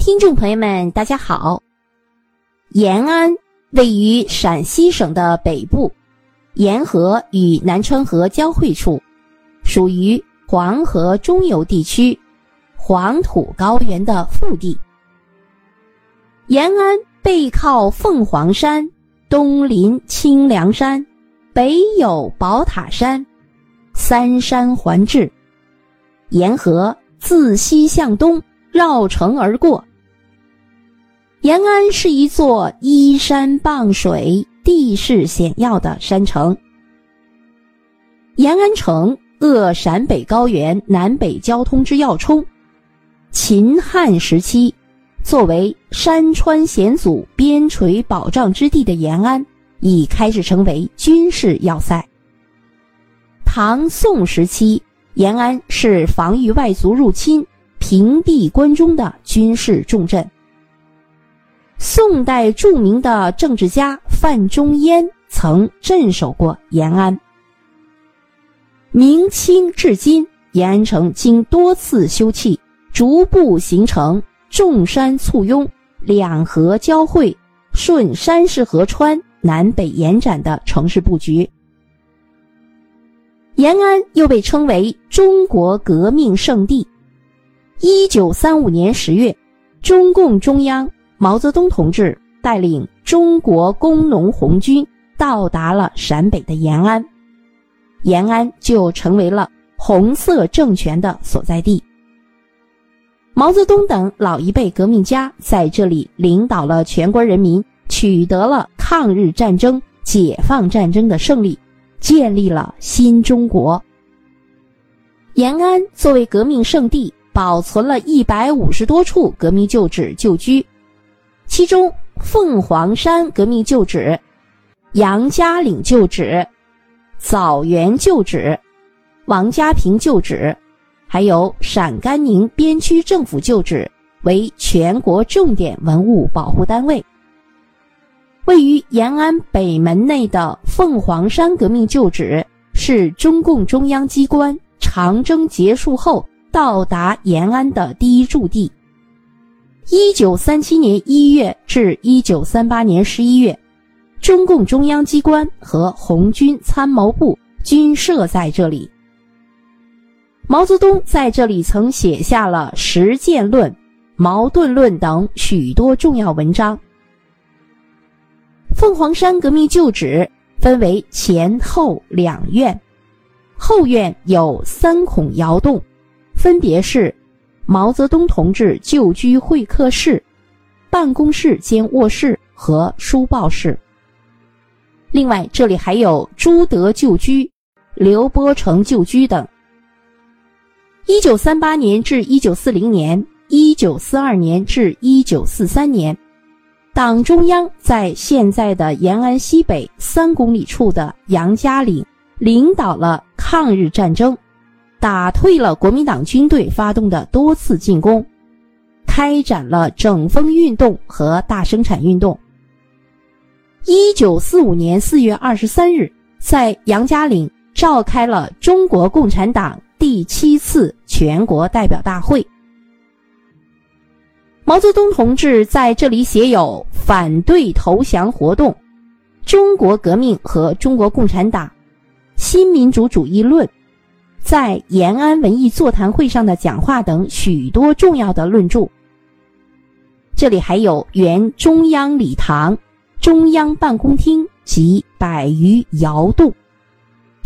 听众朋友们，大家好。延安位于陕西省的北部，沿河与南川河交汇处，属于黄河中游地区，黄土高原的腹地。延安背靠凤凰山，东临清凉山，北有宝塔山，三山环峙。沿河自西向东绕城而过。延安是一座依山傍水、地势险要的山城。延安城扼陕北高原南北交通之要冲，秦汉时期，作为山川险阻、边陲保障之地的延安，已开始成为军事要塞。唐宋时期，延安是防御外族入侵、屏蔽关中的军事重镇。宋代著名的政治家范仲淹曾镇守过延安。明清至今，延安城经多次修葺，逐步形成众山簇拥、两河交汇、顺山势河川南北延展的城市布局。延安又被称为中国革命圣地。一九三五年十月，中共中央。毛泽东同志带领中国工农红军到达了陕北的延安，延安就成为了红色政权的所在地。毛泽东等老一辈革命家在这里领导了全国人民，取得了抗日战争、解放战争的胜利，建立了新中国。延安作为革命圣地，保存了一百五十多处革命旧址旧居。其中，凤凰山革命旧址、杨家岭旧址、枣园旧址、王家坪旧址，还有陕甘宁边区政府旧址，为全国重点文物保护单位。位于延安北门内的凤凰山革命旧址，是中共中央机关长征结束后到达延安的第一驻地。一九三七年一月至一九三八年十一月，中共中央机关和红军参谋部均设在这里。毛泽东在这里曾写下了《实践论》《矛盾论》等许多重要文章。凤凰山革命旧址分为前后两院，后院有三孔窑洞，分别是。毛泽东同志旧居会客室、办公室兼卧室和书报室。另外，这里还有朱德旧居、刘伯承旧居等。一九三八年至一九四零年、一九四二年至一九四三年，党中央在现在的延安西北三公里处的杨家岭领导了抗日战争。打退了国民党军队发动的多次进攻，开展了整风运动和大生产运动。一九四五年四月二十三日，在杨家岭召开了中国共产党第七次全国代表大会。毛泽东同志在这里写有《反对投降活动》《中国革命和中国共产党》《新民主主义论》。在延安文艺座谈会上的讲话等许多重要的论著。这里还有原中央礼堂、中央办公厅及百余窑洞，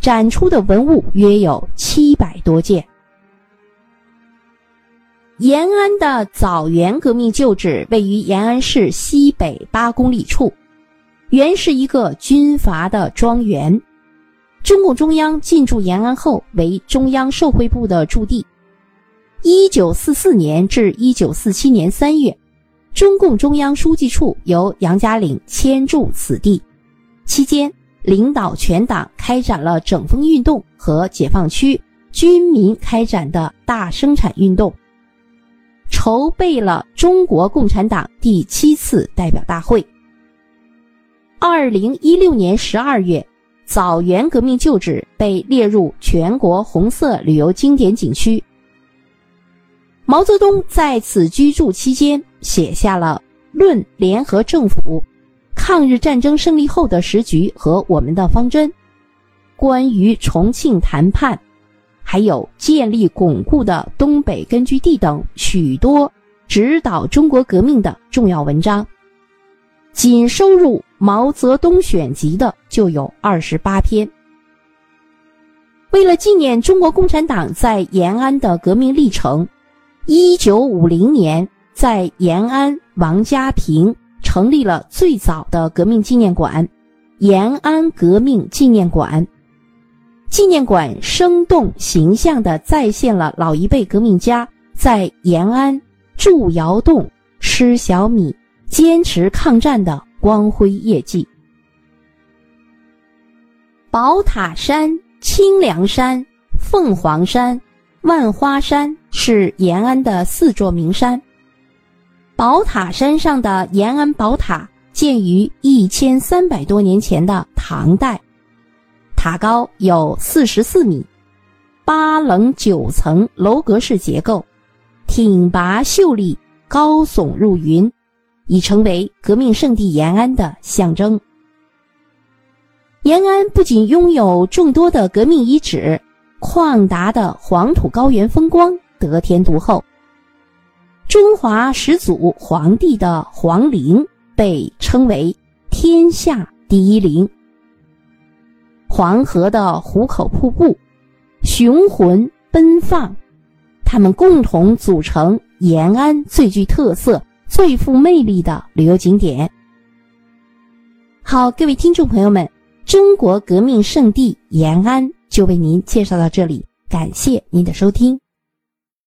展出的文物约有七百多件。延安的枣园革命旧址位于延安市西北八公里处，原是一个军阀的庄园。中共中央进驻延安后，为中央社会部的驻地。一九四四年至一九四七年三月，中共中央书记处由杨家岭迁驻此地，期间领导全党开展了整风运动和解放区军民开展的大生产运动，筹备了中国共产党第七次代表大会。二零一六年十二月。枣园革命旧址被列入全国红色旅游经典景区。毛泽东在此居住期间，写下了《论联合政府》、抗日战争胜利后的时局和我们的方针、关于重庆谈判，还有建立巩固的东北根据地等许多指导中国革命的重要文章。仅收入《毛泽东选集》的就有二十八篇。为了纪念中国共产党在延安的革命历程。一九五零年，在延安王家坪成立了最早的革命纪念馆——延安革命纪念馆。纪念馆生动形象地再现了老一辈革命家在延安筑窑洞、吃小米、坚持抗战的光辉业绩。宝塔山、清凉山、凤凰山。万花山是延安的四座名山。宝塔山上的延安宝塔建于一千三百多年前的唐代，塔高有四十四米，八棱九层楼阁式结构，挺拔秀丽，高耸入云，已成为革命圣地延安的象征。延安不仅拥有众多的革命遗址。旷达的黄土高原风光得天独厚。中华始祖皇帝的皇陵被称为天下第一陵。黄河的壶口瀑布，雄浑奔放，它们共同组成延安最具特色、最富魅力的旅游景点。好，各位听众朋友们，中国革命圣地延安。就为您介绍到这里，感谢您的收听。